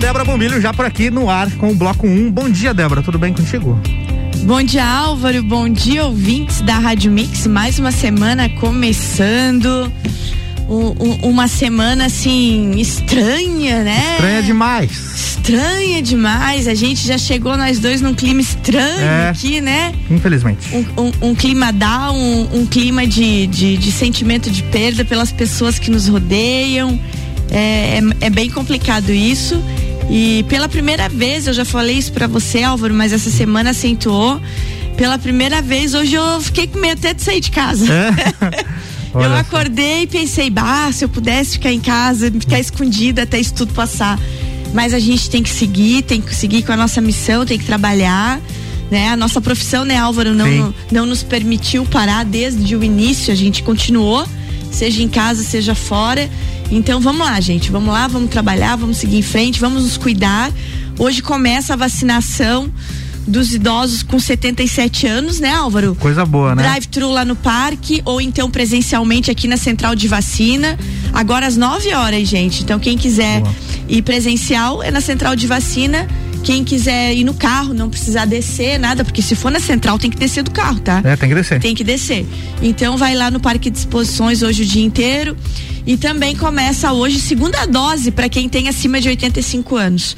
Débora Bombilho já por aqui no ar com o bloco 1. Bom dia, Débora, tudo bem contigo? Bom dia, Álvaro. Bom dia, ouvintes da Rádio Mix. Mais uma semana começando. Um, um, uma semana assim estranha, né? Estranha demais. Estranha demais. A gente já chegou nós dois num clima estranho é, aqui, né? Infelizmente. Um, um clima down, um, clima de, de, de, sentimento de perda pelas pessoas que nos rodeiam. É, é, é bem complicado isso. E pela primeira vez, eu já falei isso para você, Álvaro, mas essa semana acentuou. Pela primeira vez, hoje eu fiquei com medo até de sair de casa. É? eu acordei e pensei, bah, se eu pudesse ficar em casa, ficar escondida até isso tudo passar. Mas a gente tem que seguir, tem que seguir com a nossa missão, tem que trabalhar. Né? A nossa profissão, né, Álvaro, não, não nos permitiu parar desde o início, a gente continuou, seja em casa, seja fora. Então vamos lá, gente. Vamos lá, vamos trabalhar, vamos seguir em frente, vamos nos cuidar. Hoje começa a vacinação dos idosos com 77 anos, né, Álvaro? Coisa boa, né? Drive-thru lá no parque ou então presencialmente aqui na central de vacina. Agora às 9 horas, gente. Então quem quiser boa. ir presencial é na central de vacina quem quiser ir no carro, não precisar descer, nada, porque se for na central tem que descer do carro, tá? É, tem que descer. Tem que descer. Então vai lá no Parque de Exposições hoje o dia inteiro. E também começa hoje segunda dose para quem tem acima de 85 anos.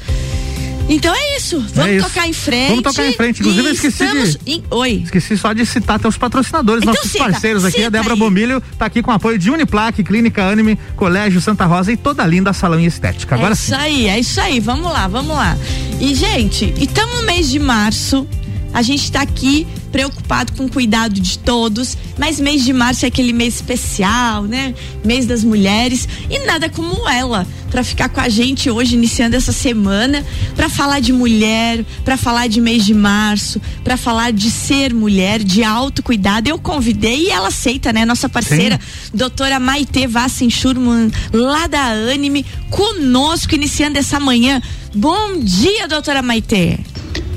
Então é isso. Vamos é isso. tocar em frente. Vamos tocar em frente. Inclusive, eu esqueci de. Em... Oi. Esqueci só de citar teus patrocinadores, então, nossos cita, parceiros aqui. A Débora Bombilho tá aqui com apoio de Uniplaque, Clínica Anime, Colégio Santa Rosa e toda linda salão e estética. Agora é sim. isso aí, é isso aí. Vamos lá, vamos lá. E, gente, estamos no mês de março. A gente está aqui preocupado com o cuidado de todos, mas mês de março é aquele mês especial, né? Mês das mulheres e nada como ela para ficar com a gente hoje iniciando essa semana para falar de mulher, para falar de mês de março, para falar de ser mulher, de autocuidado. Eu convidei e ela aceita, né? Nossa parceira, Sim. doutora Maite Vassin Schurman, lá da Anime, conosco iniciando essa manhã. Bom dia, doutora Maite.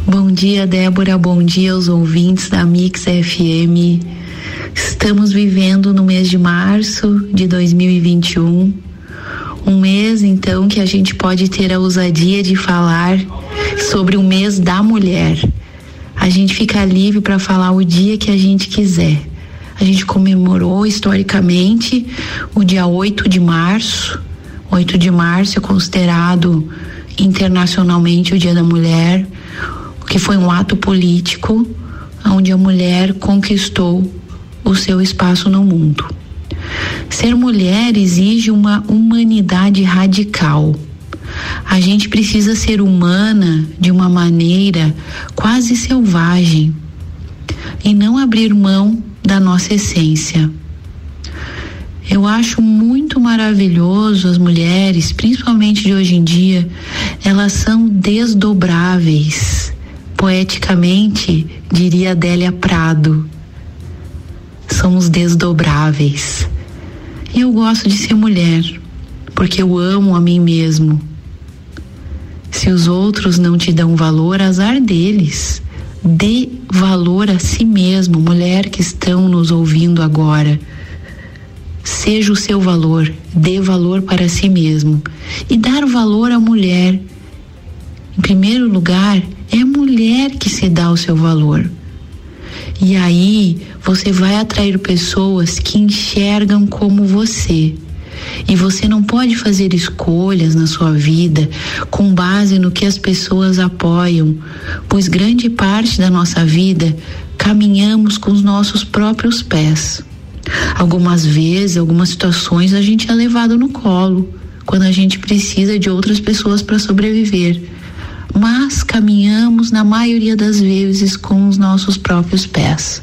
Bom dia, Débora. Bom dia aos ouvintes da Mix FM. Estamos vivendo no mês de março de 2021. Um mês, então, que a gente pode ter a ousadia de falar sobre o mês da mulher. A gente fica livre para falar o dia que a gente quiser. A gente comemorou historicamente o dia 8 de março. 8 de março é considerado internacionalmente o Dia da Mulher que foi um ato político onde a mulher conquistou o seu espaço no mundo. Ser mulher exige uma humanidade radical. A gente precisa ser humana de uma maneira quase selvagem e não abrir mão da nossa essência. Eu acho muito maravilhoso as mulheres, principalmente de hoje em dia, elas são desdobráveis Poeticamente, diria Adélia Prado, somos desdobráveis. E eu gosto de ser mulher, porque eu amo a mim mesmo. Se os outros não te dão valor, azar deles. Dê valor a si mesmo, mulher que estão nos ouvindo agora. Seja o seu valor, dê valor para si mesmo. E dar valor à mulher. Em primeiro lugar, é mulher que se dá o seu valor. E aí você vai atrair pessoas que enxergam como você. E você não pode fazer escolhas na sua vida com base no que as pessoas apoiam, pois grande parte da nossa vida caminhamos com os nossos próprios pés. Algumas vezes, algumas situações a gente é levado no colo, quando a gente precisa de outras pessoas para sobreviver mas caminhamos na maioria das vezes com os nossos próprios pés.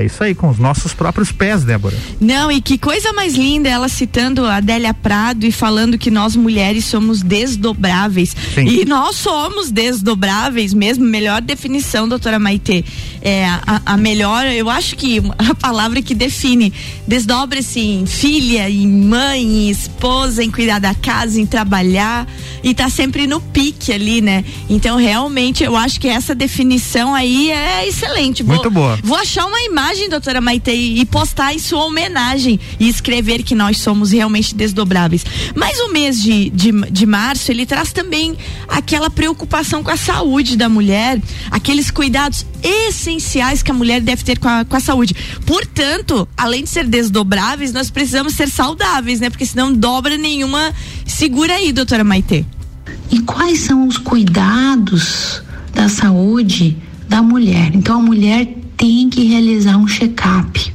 É isso aí, com os nossos próprios pés, Débora. Não, e que coisa mais linda ela citando a Adélia Prado e falando que nós mulheres somos desdobráveis. Sim. E nós somos desdobráveis mesmo, melhor definição, doutora Maite. É, a, a melhor, eu acho que a palavra que define, desdobre-se em filha, em mãe, em esposa, em cuidar da casa, em trabalhar e tá sempre no pique ali, né? Então, realmente, eu acho que essa definição aí é excelente. Vou, Muito boa. Vou achar uma imagem, doutora Maite, e postar em sua homenagem e escrever que nós somos realmente desdobráveis. Mas o mês de, de, de março, ele traz também aquela preocupação com a saúde da mulher, aqueles cuidados essenciais que a mulher deve ter com a, com a saúde. Portanto, além de ser desdobráveis, nós precisamos ser saudáveis, né? Porque senão dobra nenhuma. Segura aí, doutora Maite. E quais são os cuidados da saúde da mulher? Então a mulher tem que realizar um check-up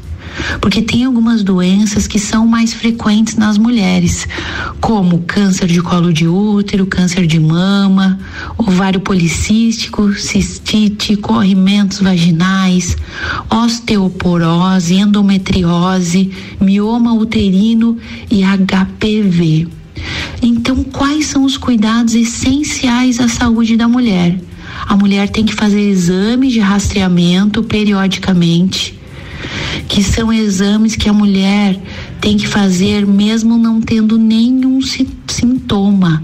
porque tem algumas doenças que são mais frequentes nas mulheres, como câncer de colo de útero, câncer de mama, ovário policístico, cistite, corrimentos vaginais, osteoporose, endometriose, mioma uterino e HPV. Então, quais são os cuidados essenciais à saúde da mulher? A mulher tem que fazer exames de rastreamento periodicamente que são exames que a mulher tem que fazer mesmo não tendo nenhum sintoma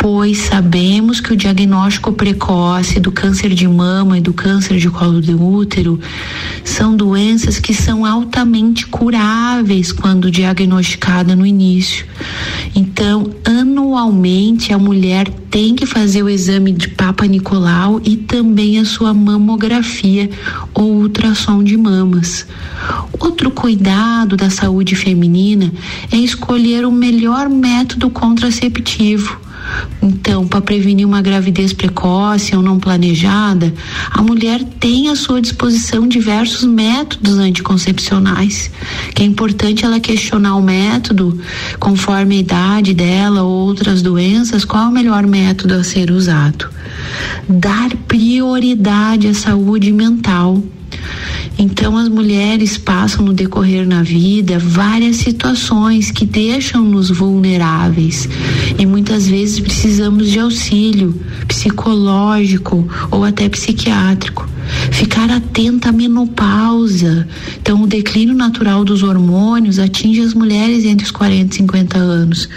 pois sabemos que o diagnóstico precoce do câncer de mama e do câncer de colo de útero são doenças que são altamente curáveis quando diagnosticada no início. Então, anualmente a mulher tem que fazer o exame de Papa Nicolau e também a sua mamografia ou ultrassom de mamas. Outro cuidado da saúde feminina é escolher o melhor método contraceptivo então, para prevenir uma gravidez precoce ou não planejada, a mulher tem à sua disposição diversos métodos anticoncepcionais, que é importante ela questionar o método conforme a idade dela ou outras doenças, qual é o melhor método a ser usado. Dar prioridade à saúde mental então as mulheres passam no decorrer na vida várias situações que deixam-nos vulneráveis e muitas vezes precisamos de auxílio psicológico ou até psiquiátrico. Ficar atenta à menopausa. Então, o declínio natural dos hormônios atinge as mulheres entre os 40 e 50 anos.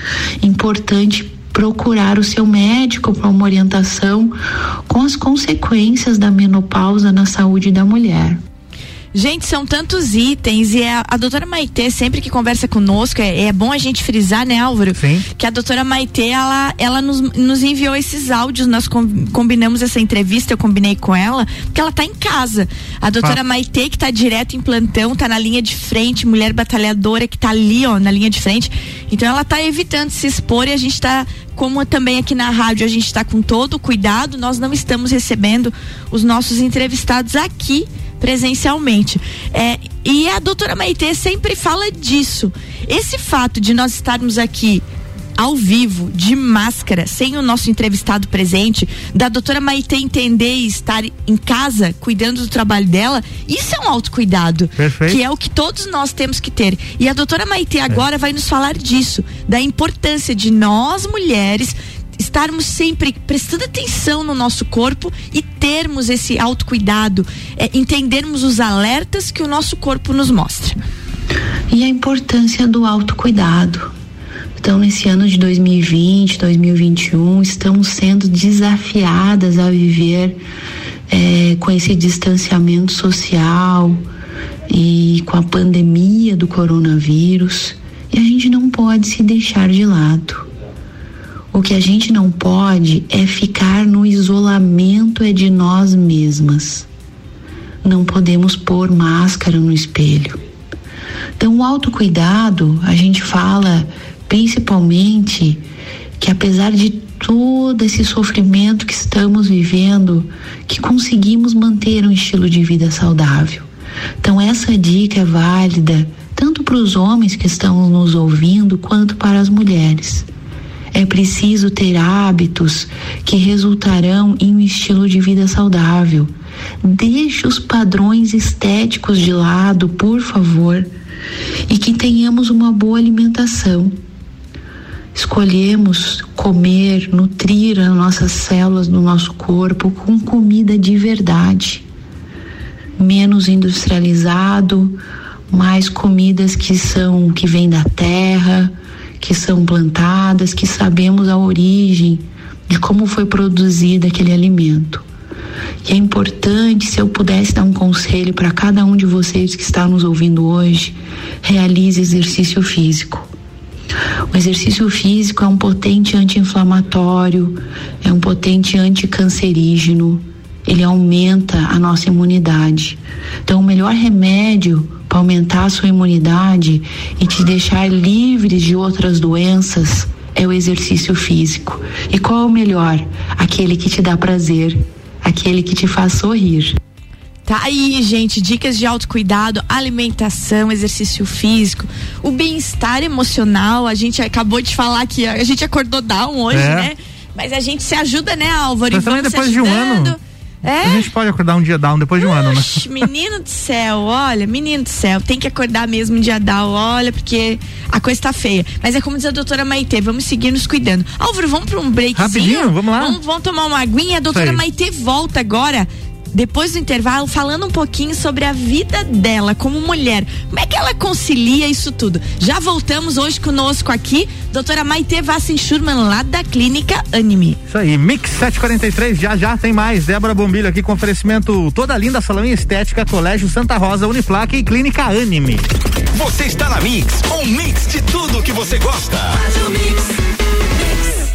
Importante procurar o seu médico para uma orientação com as consequências da menopausa na saúde da mulher. Gente, são tantos itens e a, a doutora Maitê, sempre que conversa conosco, é, é, bom a gente frisar, né, Álvaro? Sim. Que a doutora Maitê, ela, ela nos, nos enviou esses áudios, nós com, combinamos essa entrevista, eu combinei com ela, porque ela tá em casa. A doutora ah. Maitê, que tá direto em plantão, tá na linha de frente, mulher batalhadora que tá ali, ó, na linha de frente. Então ela tá evitando se expor e a gente tá como também aqui na rádio a gente está com todo o cuidado, nós não estamos recebendo os nossos entrevistados aqui presencialmente. É, e a doutora Maitê sempre fala disso. Esse fato de nós estarmos aqui ao vivo, de máscara, sem o nosso entrevistado presente, da doutora Maite entender e estar em casa cuidando do trabalho dela, isso é um autocuidado. Perfeito. Que é o que todos nós temos que ter. E a doutora Maite agora é. vai nos falar disso, da importância de nós mulheres estarmos sempre prestando atenção no nosso corpo e termos esse autocuidado, é, entendermos os alertas que o nosso corpo nos mostra. E a importância do autocuidado. Então, nesse ano de 2020, 2021, estamos sendo desafiadas a viver é, com esse distanciamento social e com a pandemia do coronavírus. E a gente não pode se deixar de lado. O que a gente não pode é ficar no isolamento é de nós mesmas. Não podemos pôr máscara no espelho. Então, o autocuidado, a gente fala principalmente que apesar de todo esse sofrimento que estamos vivendo, que conseguimos manter um estilo de vida saudável. Então, essa dica é válida tanto para os homens que estão nos ouvindo quanto para as mulheres. É preciso ter hábitos que resultarão em um estilo de vida saudável. Deixe os padrões estéticos de lado, por favor, e que tenhamos uma boa alimentação. Escolhemos comer, nutrir as nossas células do nosso corpo com comida de verdade, menos industrializado, mais comidas que são que vêm da terra, que são plantadas, que sabemos a origem de como foi produzido aquele alimento. E é importante, se eu pudesse dar um conselho para cada um de vocês que está nos ouvindo hoje, realize exercício físico. O exercício físico é um potente anti-inflamatório, é um potente anticancerígeno, ele aumenta a nossa imunidade. Então, o melhor remédio para aumentar a sua imunidade e te deixar livre de outras doenças é o exercício físico. E qual é o melhor? Aquele que te dá prazer, aquele que te faz sorrir. Tá aí, gente, dicas de autocuidado, alimentação, exercício físico, o bem-estar emocional. A gente acabou de falar que a gente acordou down hoje, é. né? Mas a gente se ajuda, né, Álvaro? Mas também depois de um ano. É? A gente pode acordar um dia down depois de um ano, né? Menino do céu, olha, menino do céu, tem que acordar mesmo um dia down, olha, porque a coisa tá feia. Mas é como diz a doutora Maitê, vamos seguir nos cuidando. Álvaro, vamos para um break. Rapidinho, vamos lá. Vamos, vamos tomar uma aguinha. A doutora Maitê volta agora depois do intervalo, falando um pouquinho sobre a vida dela como mulher. Como é que ela concilia isso tudo? Já voltamos hoje conosco aqui, doutora Maite Vassin Schurman, lá da Clínica Anime. Isso aí, Mix 743, já já tem mais. Débora Bombilho aqui com oferecimento toda linda, salão em estética, Colégio Santa Rosa, Uniplaque e Clínica Anime. Você está na Mix, um mix de tudo que você gosta. Faz o mix.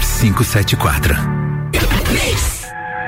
574.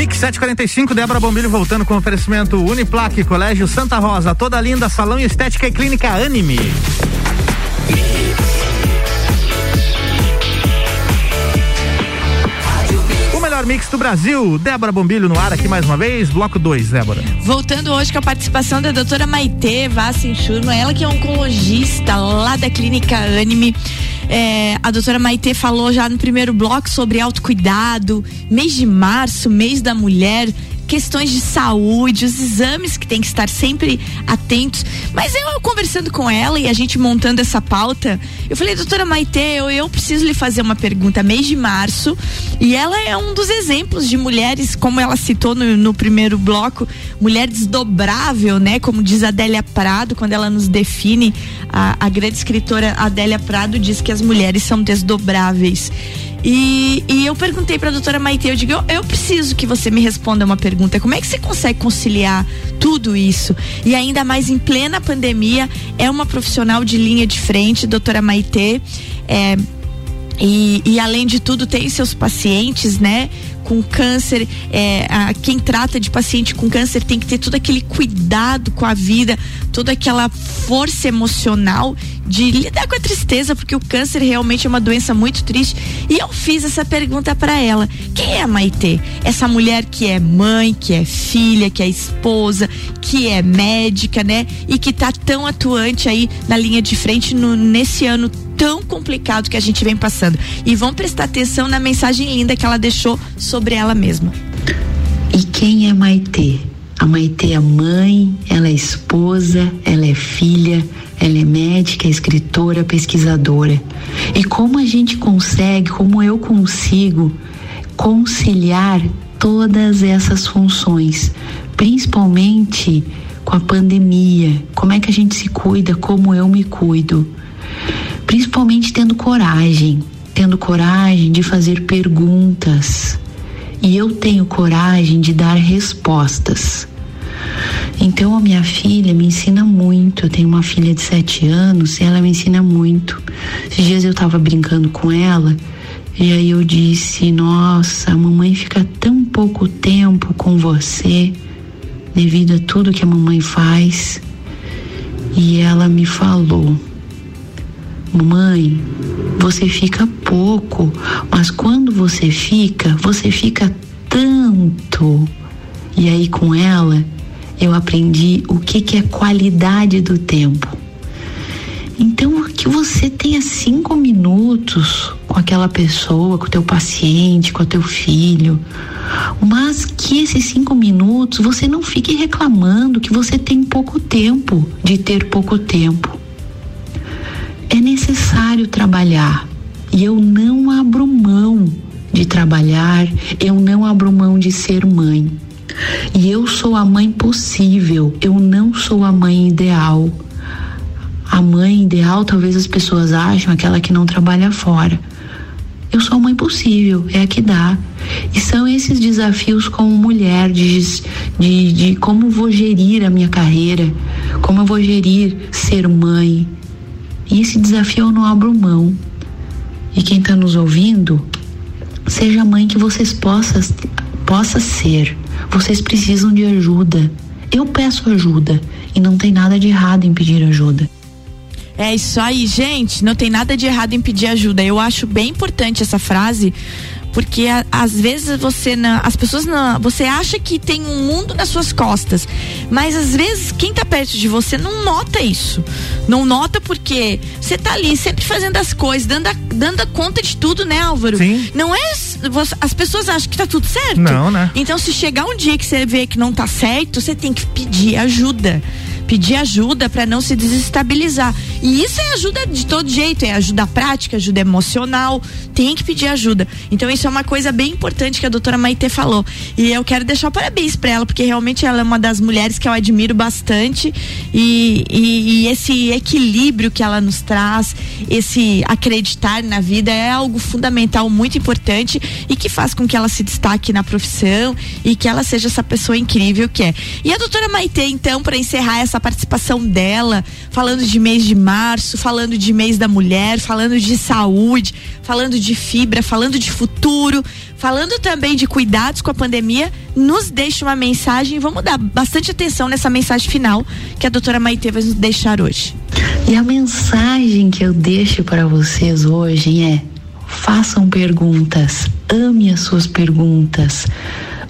Mix 745, Débora Bombilho voltando com oferecimento Uniplaque, Colégio Santa Rosa, toda linda, salão e estética e clínica Anime. O melhor mix do Brasil, Débora Bombilho no ar aqui mais uma vez, bloco 2, Débora. Voltando hoje com a participação da doutora Maite Vassin Schurman, ela que é oncologista lá da clínica Anime. É, a doutora Maite falou já no primeiro bloco sobre autocuidado, mês de março, mês da mulher questões de saúde, os exames que tem que estar sempre atentos. Mas eu conversando com ela e a gente montando essa pauta, eu falei, doutora Maite, eu, eu preciso lhe fazer uma pergunta. Mês de março, e ela é um dos exemplos de mulheres, como ela citou no, no primeiro bloco, mulher desdobrável, né? Como diz Adélia Prado, quando ela nos define, a, a grande escritora Adélia Prado diz que as mulheres são desdobráveis. E, e eu perguntei para a doutora Maite, eu digo, eu, eu, preciso que você me responda uma pergunta. Como é que você consegue conciliar tudo isso? E ainda mais em plena pandemia, é uma profissional de linha de frente, doutora Maite. É, E, e, além de tudo tem seus pacientes, né, com câncer. É, a, quem trata de paciente com câncer tem que ter todo aquele cuidado com a vida, toda aquela força emocional de lidar com a tristeza, porque o câncer realmente é uma doença muito triste. E eu fiz essa pergunta para ela: quem é a Maitê? Essa mulher que é mãe, que é filha, que é esposa, que é médica, né? E que tá tão atuante aí na linha de frente no, nesse ano tão complicado que a gente vem passando. E vão prestar atenção na mensagem linda que ela deixou sobre ela mesma. E quem é Maitê? A Maitê é mãe, ela é esposa, ela é filha, ela é médica, é escritora, pesquisadora. E como a gente consegue, como eu consigo conciliar todas essas funções, principalmente com a pandemia? Como é que a gente se cuida? Como eu me cuido? Principalmente tendo coragem, tendo coragem de fazer perguntas. E eu tenho coragem de dar respostas. Então a minha filha me ensina muito. Eu tenho uma filha de sete anos e ela me ensina muito. Esses dias eu estava brincando com ela e aí eu disse: Nossa, a mamãe fica tão pouco tempo com você devido a tudo que a mamãe faz. E ela me falou: Mãe, você fica pouco, mas quando você fica, você fica tanto. E aí com ela eu aprendi o que, que é qualidade do tempo. Então, que você tenha cinco minutos com aquela pessoa, com o teu paciente, com o teu filho, mas que esses cinco minutos você não fique reclamando que você tem pouco tempo de ter pouco tempo é necessário trabalhar e eu não abro mão de trabalhar, eu não abro mão de ser mãe. E eu sou a mãe possível, eu não sou a mãe ideal. A mãe ideal, talvez as pessoas acham aquela que não trabalha fora. Eu sou a mãe possível, é a que dá. E são esses desafios como mulher, de, de, de como vou gerir a minha carreira, como eu vou gerir ser mãe, e esse desafio eu não abro mão. E quem está nos ouvindo, seja a mãe que vocês possam possa ser. Vocês precisam de ajuda. Eu peço ajuda e não tem nada de errado em pedir ajuda. É isso aí, gente. Não tem nada de errado em pedir ajuda. Eu acho bem importante essa frase, porque a, às vezes você não, as pessoas não, você acha que tem um mundo nas suas costas, mas às vezes quem tá perto de você não nota isso. Não nota porque você tá ali sempre fazendo as coisas, dando a, dando a conta de tudo, né, Álvaro? Sim. Não é as pessoas acham que tá tudo certo. Não, né? Então se chegar um dia que você vê que não tá certo, você tem que pedir ajuda pedir ajuda para não se desestabilizar. E isso é ajuda de todo jeito, é ajuda prática, ajuda emocional, tem que pedir ajuda. Então isso é uma coisa bem importante que a doutora Maite falou. E eu quero deixar parabéns para ela, porque realmente ela é uma das mulheres que eu admiro bastante e, e, e esse equilíbrio que ela nos traz, esse acreditar na vida é algo fundamental, muito importante e que faz com que ela se destaque na profissão e que ela seja essa pessoa incrível que é. E a doutora Maite, então, para encerrar essa participação dela, falando de mês de março, falando de mês da mulher, falando de saúde, falando de fibra, falando de futuro, falando também de cuidados com a pandemia, nos deixa uma mensagem vamos dar bastante atenção nessa mensagem final que a doutora Maite vai nos deixar hoje. E a mensagem que eu deixo para vocês hoje é: façam perguntas, ame as suas perguntas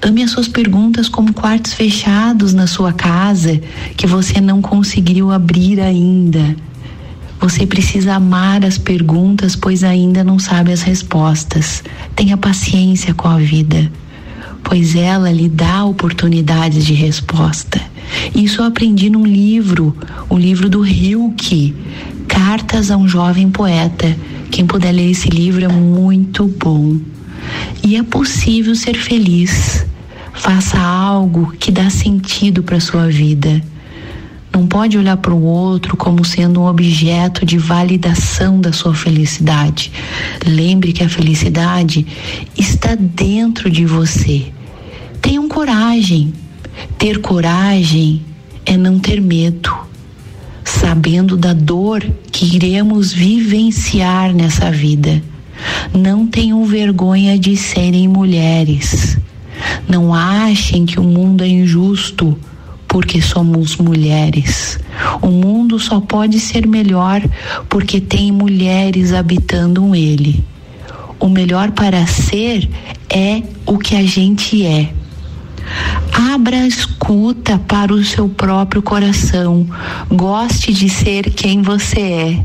Ame as suas perguntas como quartos fechados na sua casa que você não conseguiu abrir ainda. Você precisa amar as perguntas, pois ainda não sabe as respostas. Tenha paciência com a vida, pois ela lhe dá oportunidades de resposta. Isso eu aprendi num livro, o livro do Hilke, Cartas a um Jovem Poeta. Quem puder ler esse livro é muito bom. E é possível ser feliz. Faça algo que dá sentido para sua vida. Não pode olhar para o outro como sendo um objeto de validação da sua felicidade. Lembre que a felicidade está dentro de você. Tenham coragem. Ter coragem é não ter medo, sabendo da dor que iremos vivenciar nessa vida Não tenham vergonha de serem mulheres. Não achem que o mundo é injusto porque somos mulheres. O mundo só pode ser melhor porque tem mulheres habitando ele. O melhor para ser é o que a gente é. Abra a escuta para o seu próprio coração. Goste de ser quem você é.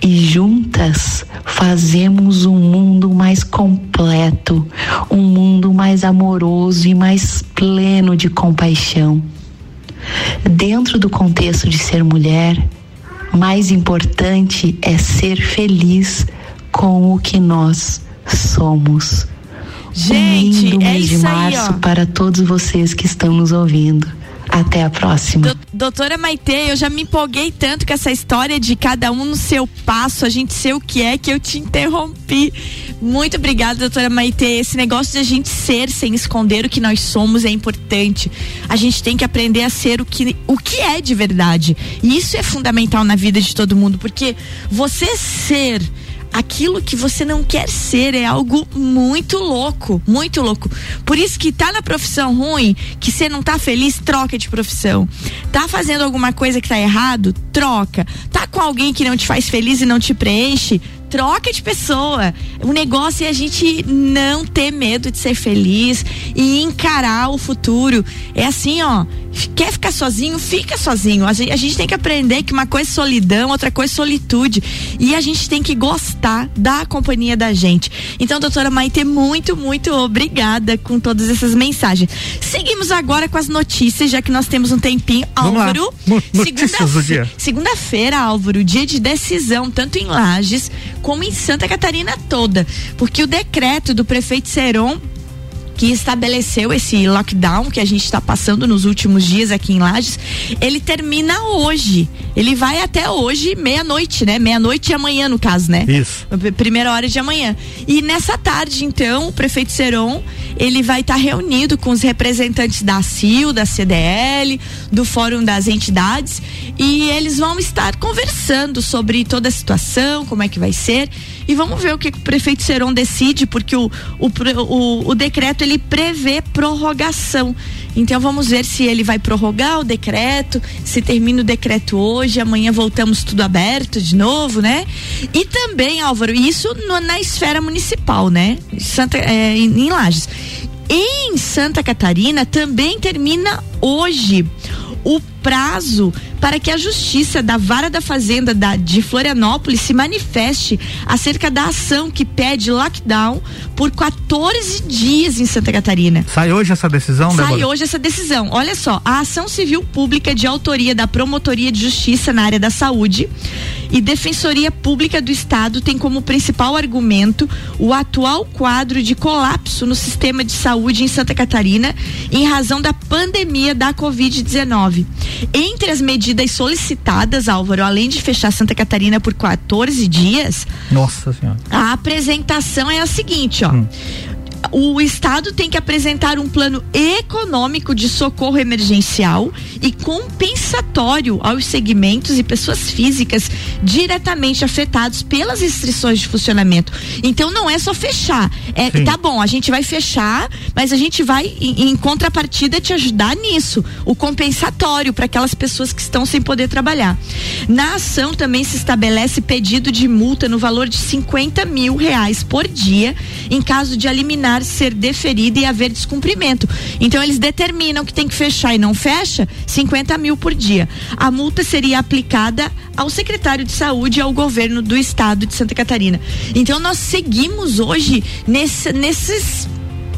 E juntas fazemos um mundo mais completo, um mundo mais amoroso e mais pleno de compaixão. Dentro do contexto de ser mulher, mais importante é ser feliz com o que nós somos. Gente, um lindo é mês de isso março aí, para todos vocês que estão nos ouvindo. Até a próxima. Doutora Maite, eu já me empolguei tanto com essa história de cada um no seu passo, a gente ser o que é, que eu te interrompi. Muito obrigada, doutora Maite. Esse negócio de a gente ser sem esconder o que nós somos é importante. A gente tem que aprender a ser o que, o que é de verdade. E isso é fundamental na vida de todo mundo, porque você ser aquilo que você não quer ser é algo muito louco, muito louco. Por isso que tá na profissão ruim, que você não tá feliz, troca de profissão. Tá fazendo alguma coisa que tá errado, troca. Tá com alguém que não te faz feliz e não te preenche, troca de pessoa. O negócio é a gente não ter medo de ser feliz e encarar o futuro. É assim, ó. Quer ficar sozinho? Fica sozinho. A gente, a gente tem que aprender que uma coisa é solidão, outra coisa é solitude. E a gente tem que gostar da companhia da gente. Então, doutora Maite, muito, muito obrigada com todas essas mensagens. Seguimos agora com as notícias, já que nós temos um tempinho. Vamos. Álvaro. Segunda-feira, Álvaro, dia de decisão, tanto em Lages como em Santa Catarina toda. Porque o decreto do prefeito Seron que estabeleceu esse lockdown que a gente está passando nos últimos dias aqui em Lages, ele termina hoje. Ele vai até hoje, meia-noite, né? Meia-noite e amanhã, no caso, né? Isso. Primeira hora de amanhã. E nessa tarde, então, o prefeito Seron, ele vai estar reunido com os representantes da CIL, da CDL, do Fórum das Entidades, e eles vão estar conversando sobre toda a situação, como é que vai ser, e vamos ver o que o prefeito Seron decide, porque o, o, o, o decreto ele prevê prorrogação. Então vamos ver se ele vai prorrogar o decreto, se termina o decreto hoje, amanhã voltamos tudo aberto de novo, né? E também, Álvaro, isso no- na esfera municipal, né? Santa, é, em Lages. Em Santa Catarina também termina hoje o prazo para que a justiça da Vara da Fazenda da, de Florianópolis se manifeste acerca da ação que pede lockdown por 14 dias em Santa Catarina. Sai hoje essa decisão, Sai Débora? hoje essa decisão. Olha só, a ação civil pública de autoria da Promotoria de Justiça na área da saúde e Defensoria Pública do Estado tem como principal argumento o atual quadro de colapso no sistema de saúde em Santa Catarina em razão da pandemia da Covid-19. Entre as medidas solicitadas, Álvaro, além de fechar Santa Catarina por 14 dias, Nossa senhora. a apresentação é a seguinte, ó. O Estado tem que apresentar um plano econômico de socorro emergencial e compensatório aos segmentos e pessoas físicas diretamente afetados pelas restrições de funcionamento. Então não é só fechar. É, Sim. tá bom, a gente vai fechar, mas a gente vai, em, em contrapartida, te ajudar nisso. O compensatório para aquelas pessoas que estão sem poder trabalhar. Na ação também se estabelece pedido de multa no valor de 50 mil reais por dia, em caso de a liminar ser deferida e haver descumprimento. Então eles determinam que tem que fechar e não fecha, 50 mil por dia. A multa seria aplicada ao secretário de saúde e ao governo do estado de Santa Catarina. Então nós seguimos hoje nesse, nesses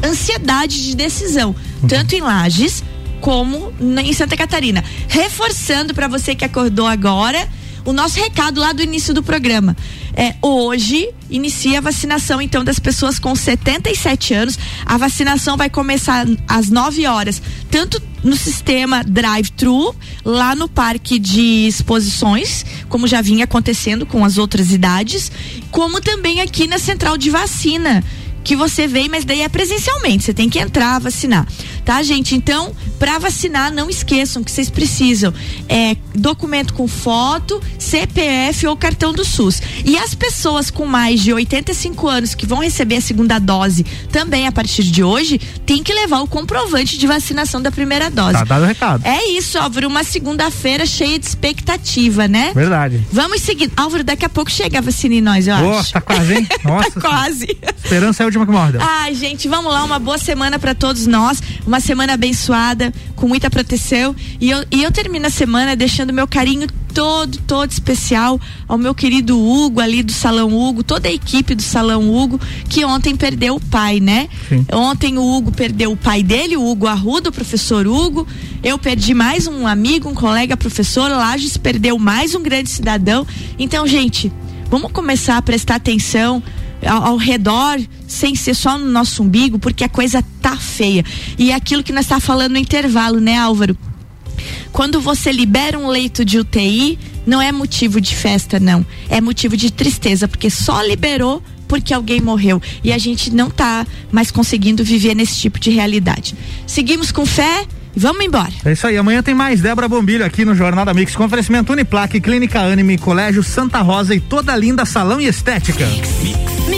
ansiedade de decisão, tanto em Lages como em Santa Catarina. Reforçando para você que acordou agora, o nosso recado lá do início do programa. É, hoje inicia a vacinação então das pessoas com 77 anos. A vacinação vai começar às 9 horas, tanto no sistema drive-thru, lá no parque de exposições, como já vinha acontecendo com as outras idades, como também aqui na central de vacina que você vem, mas daí é presencialmente, você tem que entrar, vacinar. Tá, gente? Então, para vacinar, não esqueçam que vocês precisam é documento com foto, CPF ou cartão do SUS. E as pessoas com mais de 85 anos que vão receber a segunda dose também a partir de hoje, tem que levar o comprovante de vacinação da primeira dose. Tá dado o recado. É isso, Álvaro, uma segunda-feira cheia de expectativa, né? Verdade. Vamos seguir. Álvaro, daqui a pouco chega a vacina em nós, eu Boa, acho. tá quase, hein? Nossa. tá quase. Esperança é a última que morde. Ai, gente, vamos lá, uma boa semana para todos nós, uma semana abençoada, com muita proteção. E eu, e eu termino a semana deixando meu carinho todo, todo especial ao meu querido Hugo ali do Salão Hugo, toda a equipe do Salão Hugo, que ontem perdeu o pai, né? Sim. Ontem o Hugo perdeu o pai dele, o Hugo Arruda, o professor Hugo. Eu perdi mais um amigo, um colega professor. Lages perdeu mais um grande cidadão. Então, gente, vamos começar a prestar atenção ao, ao, redor, sem ser só no nosso umbigo, porque a coisa tá feia. E é aquilo que nós tá falando no intervalo, né, Álvaro? Quando você libera um leito de UTI, não é motivo de festa, não. É motivo de tristeza, porque só liberou porque alguém morreu. E a gente não tá mais conseguindo viver nesse tipo de realidade. Seguimos com fé. e Vamos embora. É isso aí. Amanhã tem mais Débora Bombilho aqui no Jornal da Mix com oferecimento Uniplaque, Clínica Anime, Colégio Santa Rosa e toda linda salão e estética. Mix.